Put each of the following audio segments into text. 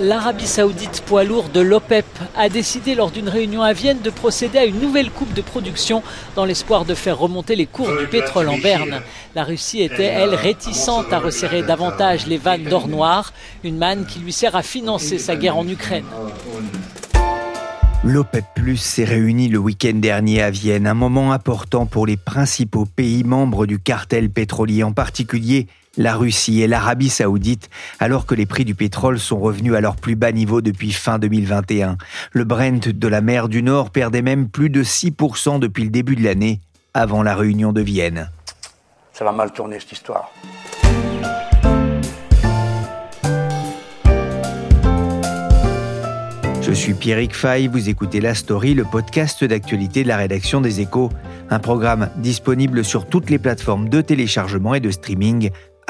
l'Arabie saoudite poids lourd de l'OPEP a décidé lors d'une réunion à Vienne de procéder à une nouvelle coupe de production dans l'espoir de faire remonter les cours du pétrole en berne. La Russie était, elle, réticente à resserrer davantage les vannes d'or noir, une manne qui lui sert à financer sa guerre en Ukraine. L'OPEP Plus s'est réuni le week-end dernier à Vienne, un moment important pour les principaux pays membres du cartel pétrolier, en particulier la Russie et l'Arabie saoudite, alors que les prix du pétrole sont revenus à leur plus bas niveau depuis fin 2021. Le Brent de la mer du Nord perdait même plus de 6% depuis le début de l'année, avant la réunion de Vienne. Ça va mal tourner cette histoire. Je suis Pierrick Fay, vous écoutez La Story, le podcast d'actualité de la rédaction des Échos, un programme disponible sur toutes les plateformes de téléchargement et de streaming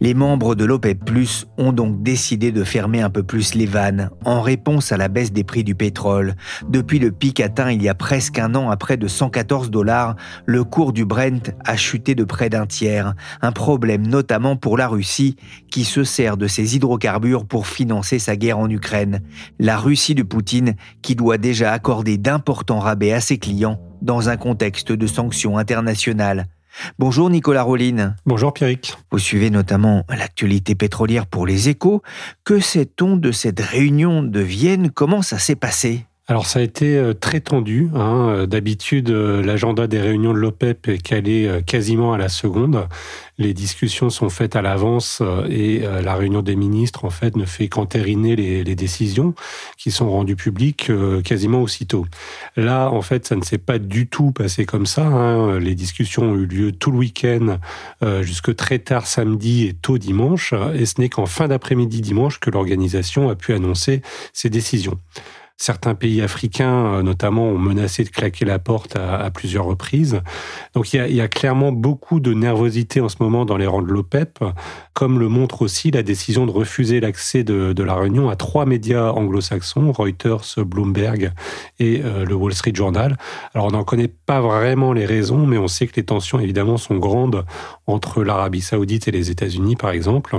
Les membres de l'OPEP Plus ont donc décidé de fermer un peu plus les vannes en réponse à la baisse des prix du pétrole. Depuis le pic atteint il y a presque un an à près de 114 dollars, le cours du Brent a chuté de près d'un tiers. Un problème notamment pour la Russie qui se sert de ses hydrocarbures pour financer sa guerre en Ukraine. La Russie de Poutine qui doit déjà accorder d'importants rabais à ses clients dans un contexte de sanctions internationales. Bonjour Nicolas Rolline. Bonjour Pierrick. Vous suivez notamment l'actualité pétrolière pour les échos. Que sait-on de cette réunion de Vienne? Comment ça s'est passé? Alors ça a été euh, très tendu. Hein. Euh, d'habitude, euh, l'agenda des réunions de l'OPEP est calé quasiment à la seconde. Les discussions sont faites à l'avance et la réunion des ministres, en fait, ne fait qu'entériner les, décisions qui sont rendues publiques quasiment aussitôt. Là, en fait, ça ne s'est pas du tout passé comme ça. Hein. Les discussions ont eu lieu tout le week-end, jusque très tard samedi et tôt dimanche. Et ce n'est qu'en fin d'après-midi dimanche que l'organisation a pu annoncer ses décisions. Certains pays africains, euh, notamment, ont menacé de claquer la porte à, plusieurs reprises. Donc il y, a, clairement beaucoup de nervosité en ce moment dans les rangs de l'OPEP, comme le montre aussi la décision de refuser l'accès de, la réunion à trois médias anglo-saxons, Reuters, Bloomberg et euh, le Wall Street Journal. Alors on n'en connaît pas vraiment les raisons, mais on sait que les tensions évidemment sont grandes entre l'Arabie saoudite et les États-Unis, par exemple.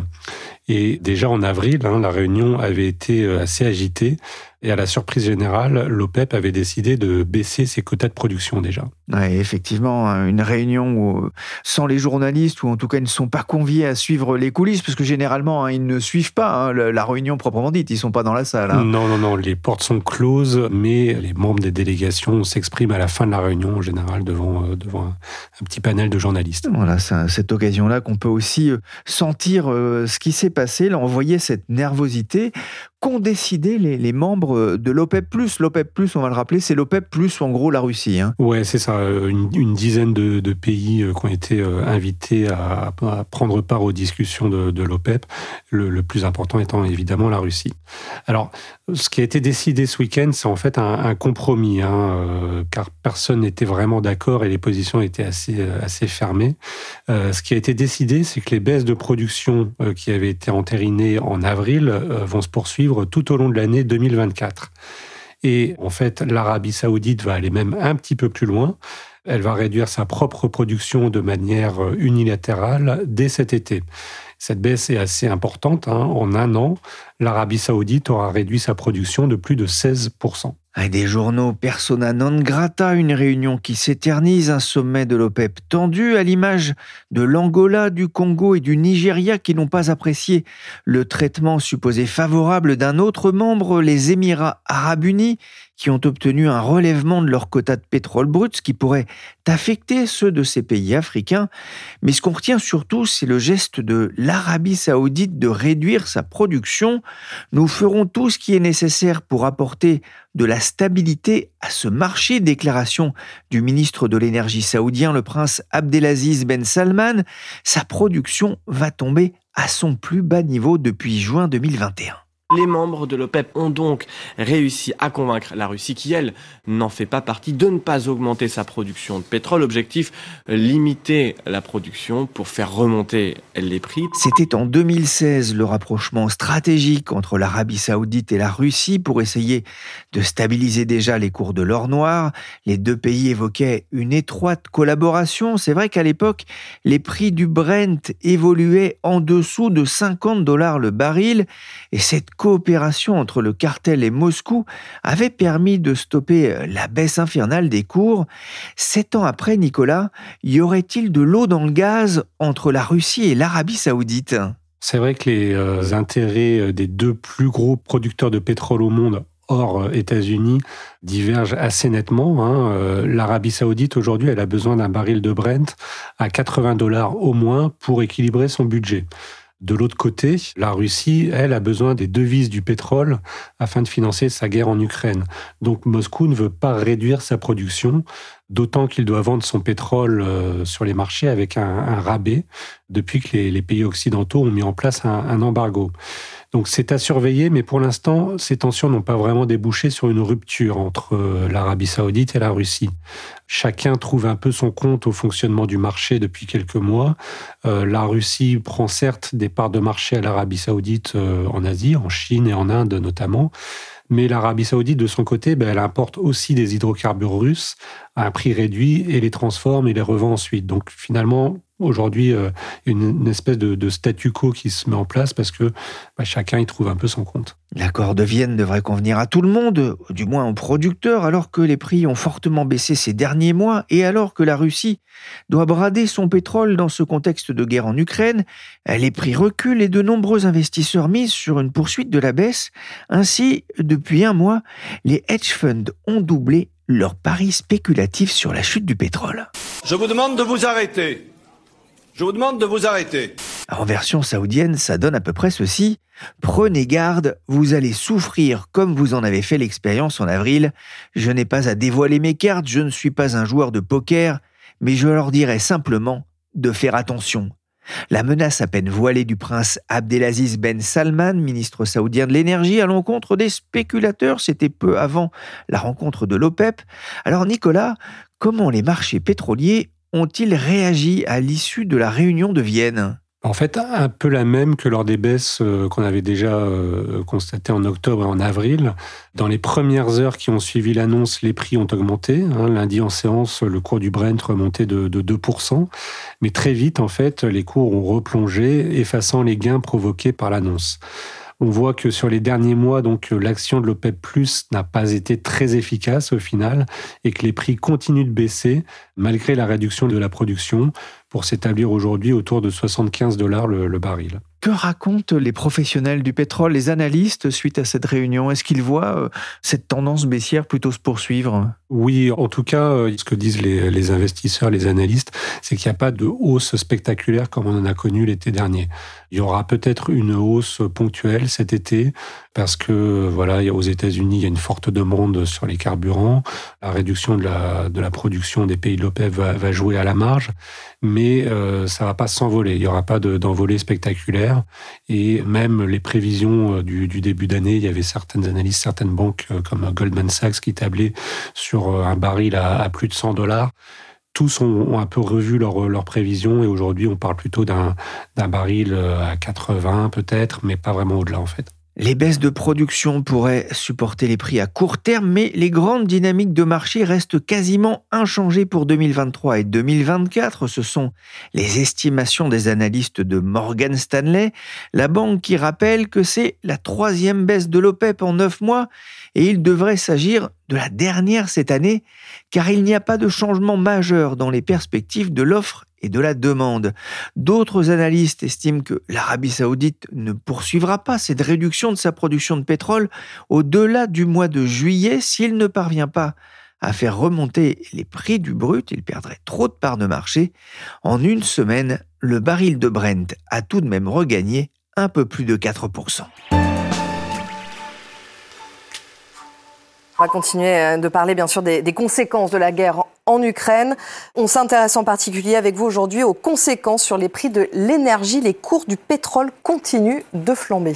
Et déjà en avril, hein, la réunion avait été euh, assez agitée. Et à la surprise générale, l'OPEP avait décidé de baisser ses quotas de production déjà. Oui, effectivement, hein, une réunion où, sans les journalistes, ou en tout cas ils ne sont pas conviés à suivre les coulisses, parce que généralement hein, ils ne suivent pas la réunion proprement dite, ils ne sont pas dans la salle. Non, non, non, les portes sont closes, mais les membres des délégations s'expriment à la fin de la réunion en général devant, euh, devant un, petit panel de journalistes. Voilà, c'est cette occasion-là qu'on peut aussi euh, sentir euh, ce qui s'est passé, voyait cette nervosité qu'ont décidé les, membres de l'OPEP+. L'OPEP+, on va le rappeler, c'est l'OPEP+, en gros, la Russie. Hein. Ouais, c'est ça. Euh, une, dizaine de, pays euh, qui ont été euh, invités à, prendre part aux discussions de, l'OPEP, le, plus important étant évidemment la Russie. Alors, ce qui a été décidé ce week-end, c'est en fait un, compromis, hein, car personne n'était vraiment d'accord et les positions étaient assez, assez fermées. ce qui a été décidé, c'est que les baisses de production qui avaient été entérinées en avril vont se poursuivre tout au long de l'année 2024. Et en fait, l'Arabie saoudite va aller même un petit peu plus loin. Elle va réduire sa propre production de manière unilatérale dès cet été. Cette baisse est assez importante. Hein. En un an, l'Arabie saoudite aura réduit sa production de plus de 16%. Des journaux persona non grata, une réunion qui s'éternise, un sommet de l'OPEP tendu à l'image de l'Angola, du Congo et du Nigeria qui n'ont pas apprécié le traitement supposé favorable d'un autre membre, les Émirats arabes unis, qui ont obtenu un relèvement de leur quota de pétrole brut, ce qui pourrait affecter ceux de ces pays africains. Mais ce qu'on retient surtout, c'est le geste de l'Arabie saoudite de réduire sa production. Nous ferons tout ce qui est nécessaire pour apporter de la stabilité à ce marché. Déclaration du ministre de l'énergie saoudien, le prince Abdelaziz Ben Salman. Sa production va tomber à son plus bas niveau depuis juin 2021. Les membres de l'OPEP ont donc réussi à convaincre la Russie, qui elle n'en fait pas partie, de ne pas augmenter sa production de pétrole. Objectif, limiter la production pour faire remonter les prix. C'était en 2016 le rapprochement stratégique entre l'Arabie saoudite et la Russie pour essayer de stabiliser déjà les cours de l'or noir. Les deux pays évoquaient une étroite collaboration. C'est vrai qu'à l'époque, les prix du Brent évoluaient en dessous de 50 dollars le baril et cette coopération entre le cartel et Moscou avait permis de stopper euh, la baisse infernale des cours. Sept ans après, Nicolas, y aurait-il de l'eau dans le gaz entre la Russie et l'Arabie saoudite? C'est vrai que les euh, intérêts euh, des deux plus gros producteurs de pétrole au monde hors États-Unis divergent assez nettement. Hein. L'Arabie saoudite, aujourd'hui, elle a besoin d'un baril de Brent à 80 dollars au moins pour équilibrer son budget. De l'autre côté, la Russie, elle, a besoin des devises du pétrole afin de financer sa guerre en Ukraine. Donc Moscou ne veut pas réduire sa production, d'autant qu'il doit vendre son pétrole euh, sur les marchés avec un, rabais depuis que les, pays occidentaux ont mis en place un embargo. Donc c'est à surveiller, mais pour l'instant, ces tensions n'ont pas vraiment débouché sur une rupture entre euh, l'Arabie saoudite et la Russie. Chacun trouve un peu son compte au fonctionnement du marché depuis quelques mois. Euh, la Russie prend certes des parts de marché à l'Arabie saoudite en Asie, en Chine et en Inde notamment. Mais l'Arabie saoudite, de son côté, ben, elle importe aussi des hydrocarbures russes à un prix réduit et les transforme et les revend ensuite. Donc finalement, aujourd'hui euh, une, espèce de, statu quo qui se met en place parce que bah, chacun y trouve un peu son compte. L'accord de Vienne devrait convenir à tout le monde, du moins aux producteurs, alors que les prix ont fortement baissé ces derniers mois et alors que la Russie doit brader son pétrole dans ce contexte de guerre en Ukraine, les prix reculent et de nombreux investisseurs misent sur une poursuite de la baisse. Ainsi, depuis un mois, les hedge funds ont doublé leur pari spéculatif sur la chute du pétrole. Je vous demande de vous arrêter. Je vous demande de vous arrêter. En version saoudienne, ça donne à peu près ceci. Prenez garde, vous allez souffrir comme vous en avez fait l'expérience en avril. Je n'ai pas à dévoiler mes cartes, je ne suis pas un joueur de poker, mais je leur dirai simplement de faire attention. La menace à peine voilée du prince Abdelaziz Ben Salman, ministre saoudien de l'énergie, à l'encontre des spéculateurs, c'était peu avant la rencontre de l'OPEP. Alors Nicolas, comment les marchés pétroliers ont-ils réagi à l'issue de la réunion de Vienne? En fait, un peu la même que lors des baisses euh, qu'on avait déjà euh, constatées en octobre et en avril. Dans les premières heures qui ont suivi l'annonce, les prix ont augmenté. Hein. Lundi en séance, le cours du Brent remontait de, de 2%. Mais très vite, en fait, les cours ont replongé, effaçant les gains provoqués par l'annonce. On voit que sur les derniers mois, donc l'action de l'OPEP+ n'a pas été très efficace au final et que les prix continuent de baisser malgré la réduction de la production pour s'établir aujourd'hui autour de 75 dollars le, baril. Que racontent les professionnels du pétrole, les analystes suite à cette réunion? Est-ce qu'ils voient euh, cette tendance baissière plutôt se poursuivre? Oui, en tout cas, euh, ce que disent les, investisseurs, les analystes, c'est qu'il n'y a pas de hausse spectaculaire comme on en a connu l'été dernier. Il y aura peut-être une hausse ponctuelle cet été parce que voilà, aux États-Unis, il y a une forte demande sur les carburants. La réduction de la, production des pays de l'OPEP va, jouer à la marge, mais euh, ça va pas s'envoler. Il y aura pas d'envolée spectaculaire. Et même les prévisions euh, du, début d'année, il y avait certaines analyses, certaines banques euh, comme Goldman Sachs qui tablaient sur un baril à, plus de 100 dollars tous ont, un peu revu leurs prévisions et aujourd'hui on parle plutôt d'un baril à 80 peut-être, mais pas vraiment au-delà en fait. Les baisses de production pourraient supporter les prix à court terme, mais les grandes dynamiques de marché restent quasiment inchangées pour 2023 et 2024. Ce sont les estimations des analystes de Morgan Stanley, la banque qui rappelle que c'est la troisième baisse de l'OPEP en neuf mois et il devrait s'agir de la dernière cette année, car il n'y a pas de changement majeur dans les perspectives de l'offre et de la demande. D'autres analystes estiment que l'Arabie saoudite ne poursuivra pas cette réduction de sa production de pétrole au-delà du mois de juillet s'il ne parvient pas à faire remonter les prix du brut, il perdrait trop de parts de marché. En une semaine, le baril de Brent a tout de même regagné un peu plus de 4%. On va continuer euh, de parler bien sûr des, des conséquences de la guerre en Ukraine. On s'intéresse en particulier avec vous aujourd'hui aux conséquences sur les prix de l'énergie. Les cours du pétrole continuent de flamber.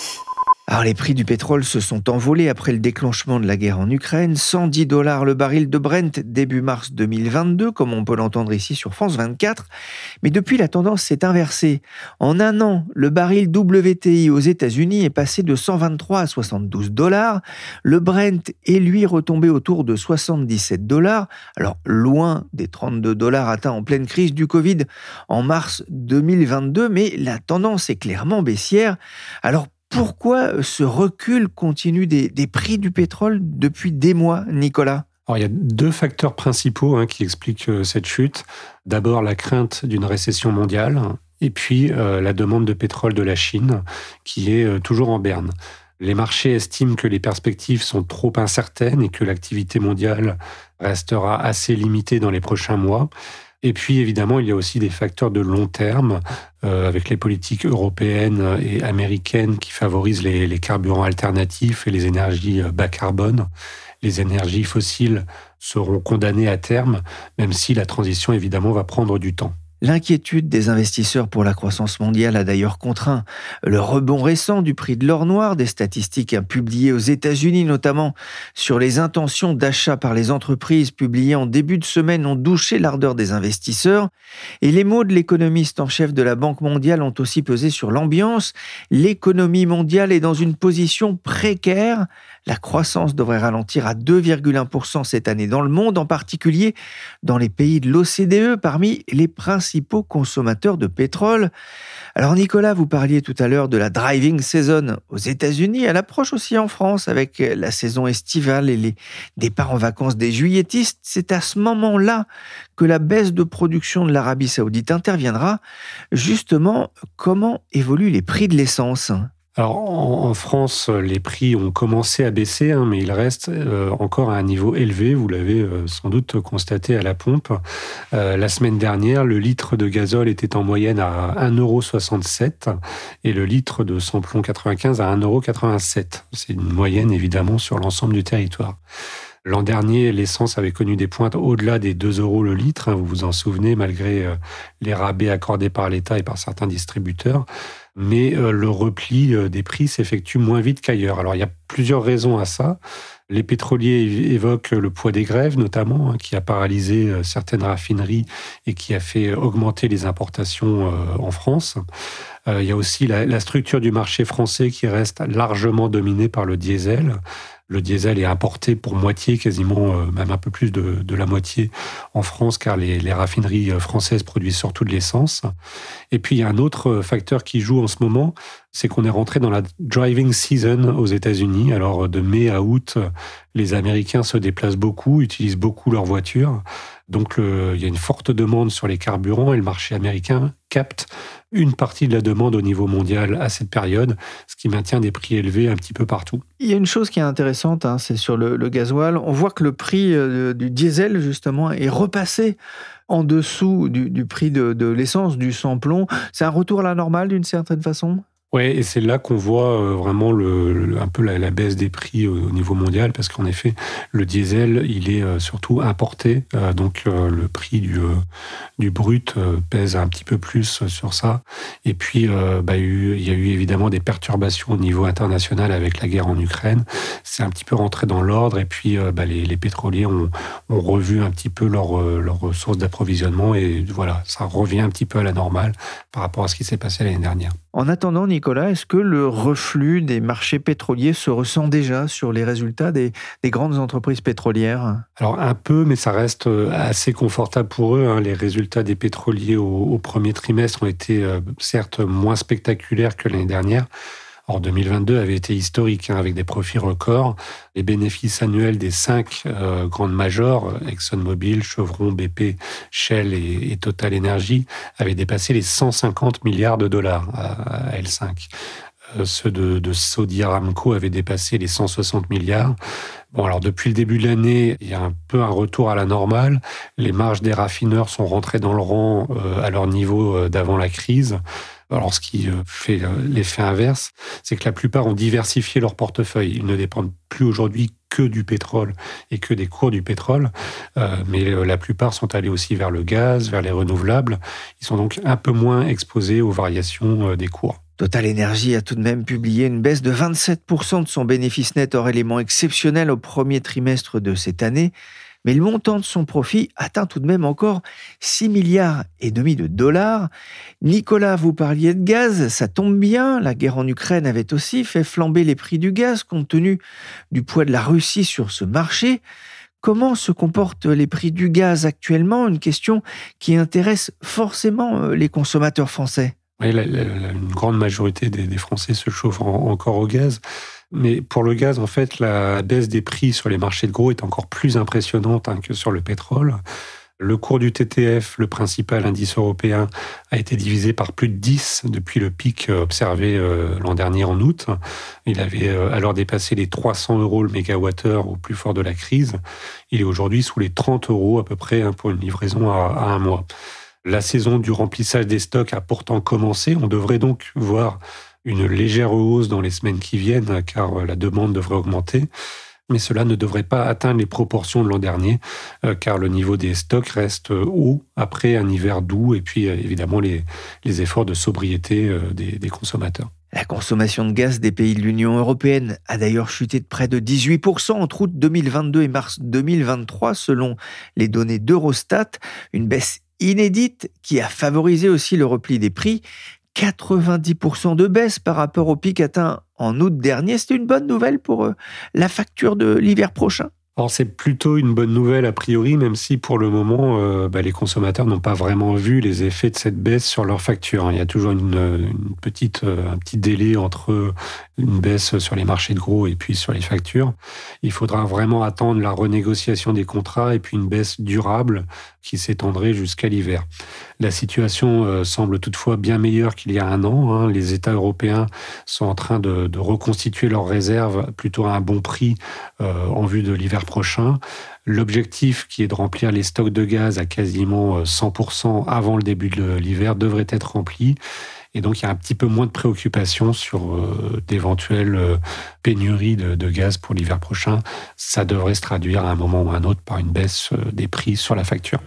Alors les prix du pétrole se sont envolés après le déclenchement de la guerre en Ukraine. 110 dollars le baril de Brent début mars 2022, comme on peut l'entendre ici sur France 24. Mais depuis, la tendance s'est inversée. En un an, le baril WTI aux États-Unis est passé de 123 à 72 dollars. Le Brent est lui retombé autour de 77 dollars. Alors loin des 32 dollars atteints en pleine crise du Covid en mars 2022, mais la tendance est clairement baissière. Alors pourquoi ce recul continu des, prix du pétrole depuis des mois, Nicolas? Il y a deux facteurs principaux hein, qui expliquent euh, cette chute. D'abord, la crainte d'une récession mondiale, et puis euh, la demande de pétrole de la Chine, qui est euh, toujours en berne. Les marchés estiment que les perspectives sont trop incertaines et que l'activité mondiale restera assez limitée dans les prochains mois. Et puis évidemment, il y a aussi des facteurs de long terme euh, avec les politiques européennes et américaines qui favorisent les, carburants alternatifs et les énergies euh, bas carbone. Les énergies fossiles seront condamnées à terme, même si la transition évidemment va prendre du temps. L'inquiétude des investisseurs pour la croissance mondiale a d'ailleurs contraint le rebond récent du prix de l'or noir, des statistiques publiées aux États-Unis notamment sur les intentions d'achat par les entreprises publiées en début de semaine ont douché l'ardeur des investisseurs. Et les mots de l'économiste en chef de la Banque mondiale ont aussi pesé sur l'ambiance. L'économie mondiale est dans une position précaire la croissance devrait ralentir à 2,1% cette année dans le monde, en particulier dans les pays de l'OCDE, parmi les principaux consommateurs de pétrole. Alors Nicolas, vous parliez tout à l'heure de la driving season aux États-Unis, elle approche aussi en France avec la saison estivale et les départs en vacances des juilletistes. C'est à ce moment-là que la baisse de production de l'Arabie saoudite interviendra. Justement, comment évoluent les prix de l'essence? Alors en, France, les prix ont commencé à baisser, hein, mais ils restent euh, encore à un niveau élevé. Vous l'avez euh, sans doute constaté à la pompe. Euh, la semaine dernière, le litre de gazole était en moyenne à 1,67€ et le litre de samplon 95 à 1,87€. C'est une moyenne évidemment sur l'ensemble du territoire. L'an dernier, l'essence avait connu des pointes au-delà des 2 euros le litre. Hein, vous vous en souvenez, malgré les rabais accordés par l'État et par certains distributeurs mais euh, le repli euh, des prix s'effectue moins vite qu'ailleurs. Alors il y a plusieurs raisons à ça. Les pétroliers évoquent le poids des grèves, notamment, hein, qui a paralysé euh, certaines raffineries et qui a fait augmenter les importations en France. Il y a aussi la, structure du marché français qui reste largement dominée par le diesel. Le diesel est importé pour moitié, quasiment euh, même un peu plus de, la moitié en France, car les, raffineries euh, françaises produisent surtout de l'essence. Et puis il y a un autre euh, facteur qui joue en ce moment, c'est qu'on est rentré dans la driving season aux États-Unis. Alors de mai à août, les Américains se déplacent beaucoup, utilisent beaucoup leurs voitures. Donc il y a une forte demande sur les carburants et le marché américain capte une partie de la demande au niveau mondial à cette période, ce qui maintient des prix élevés un petit peu partout. Il y a une chose qui est intéressante, hein, c'est sur le, gasoil. On voit que le prix euh, du diesel, justement, est repassé en dessous du, prix de, de l'essence, du sans-plomb. C'est un retour à la normale d'une certaine façon? Oui, et c'est là qu'on voit euh, vraiment le, un peu la, baisse des prix au, niveau mondial, parce qu'en effet, le diesel, il est euh, surtout importé, euh, donc le prix du, du brut pèse un petit peu plus sur ça. Et puis, bah, il y a eu évidemment des perturbations au niveau international avec la guerre en Ukraine. C'est un petit peu rentré dans l'ordre, et puis bah, les, les, pétroliers ont, ont, revu un petit peu leurs leur ressources d'approvisionnement, et voilà, ça revient un petit peu à la normale par rapport à ce qui s'est passé l'année dernière. En attendant, Nicolas, est-ce que le reflux des marchés pétroliers se ressent déjà sur les résultats des, grandes entreprises pétrolières? Alors un peu, mais ça reste euh, assez confortable pour eux. Hein. Les résultats des pétroliers au, premier trimestre ont été euh, certes moins spectaculaires que l'année dernière, Or, 2022 avait été historique, hein, avec des profits records. Les bénéfices annuels des cinq euh, grandes majors, ExxonMobil, Chevron, BP, Shell et, Total Energy, avaient dépassé les 150 milliards de dollars à, L5. Euh, ceux de, Saudi Aramco avaient dépassé les 160 milliards. Bon, alors depuis le début de l'année, il y a un peu un retour à la normale. Les marges des raffineurs sont rentrées dans le rang euh, à leur niveau d'avant la crise. Alors, ce qui euh, fait euh, l'effet inverse, c'est que la plupart ont diversifié leur portefeuille. Ils ne dépendent plus aujourd'hui que du pétrole et que des cours du pétrole, euh, mais la plupart sont allés aussi vers le gaz, vers les renouvelables. Ils sont donc un peu moins exposés aux variations des cours. Total Energy a tout de même publié une baisse de 27% de son bénéfice net hors élément exceptionnel au premier trimestre de cette année mais le montant de son profit atteint tout de même encore 6 milliards et demi de dollars. Nicolas, vous parliez de gaz, ça tombe bien, la guerre en Ukraine avait aussi fait flamber les prix du gaz compte tenu du poids de la Russie sur ce marché. Comment se comportent les prix du gaz actuellement? Une question qui intéresse forcément euh, les consommateurs français. Oui, une grande majorité des, Français se chauffent encore au gaz. Mais pour le gaz, en fait, la baisse des prix sur les marchés de gros est encore plus impressionnante hein, que sur le pétrole. Le cours du TTF, le principal indice européen, a été divisé par plus de 10 depuis le pic observé euh, l'an dernier en août. Il avait euh, alors dépassé les 300 euros le mégawattheure au plus fort de la crise. Il est aujourd'hui sous les 30 euros à peu près hein, pour une livraison à un mois. La saison du remplissage des stocks a pourtant commencé. On devrait donc voir une légère hausse dans les semaines qui viennent, car la demande devrait augmenter. Mais cela ne devrait pas atteindre les proportions de l'an dernier, euh, car le niveau des stocks reste haut après un hiver doux et puis euh, évidemment les, efforts de sobriété euh, des, des consommateurs. La consommation de gaz des pays de l'Union européenne a d'ailleurs chuté de près de 18% entre août 2022 et mars 2023 selon les données d'Eurostat, une baisse inédite qui a favorisé aussi le repli des prix 90% de baisse par rapport au pic atteint en août dernier. C'est une bonne nouvelle pour euh, la facture de l'hiver prochain alors c'est plutôt une bonne nouvelle a priori, même si pour le moment euh, bah, les consommateurs n'ont pas vraiment vu les effets de cette baisse sur leur facture. Il y a toujours une, petite, euh, un petit délai entre une baisse sur les marchés de gros et puis sur les factures. Il faudra vraiment attendre la renégociation des contrats et puis une baisse durable qui s'étendrait jusqu'à l'hiver. La situation euh, semble toutefois bien meilleure qu'il y a un an. Hein. Les États européens sont en train de, reconstituer leurs réserves plutôt à un bon prix en vue de l'hiver prochain. L'objectif qui est de remplir les stocks de gaz à quasiment 100% euh, avant le début de l'hiver devrait être rempli. Et donc, il y a un petit peu moins de préoccupation sur euh, d'éventuelles euh, pénuries de, de, gaz pour l'hiver prochain. Ça devrait se traduire à un moment ou à un autre par une baisse des prix sur la facture.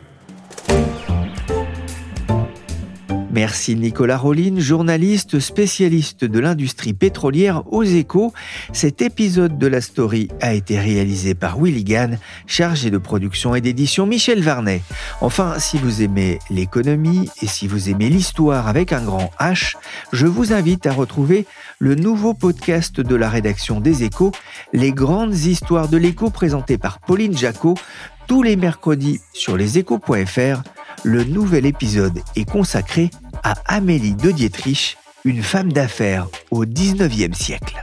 Merci Nicolas Rollin, journaliste spécialiste de l'industrie pétrolière aux échos. Cet épisode de la story a été réalisé par Willy Gann, chargé de production et d'édition Michel Varnet. Enfin, si vous aimez l'économie et si vous aimez l'histoire avec un grand H, je vous invite à retrouver le nouveau podcast de la rédaction des échos, Les grandes histoires de l'écho présenté par Pauline Jacot, tous les mercredis sur leséchos.fr. Le nouvel épisode est consacré à Amélie de Dietrich, une femme d'affaires au XIXe siècle.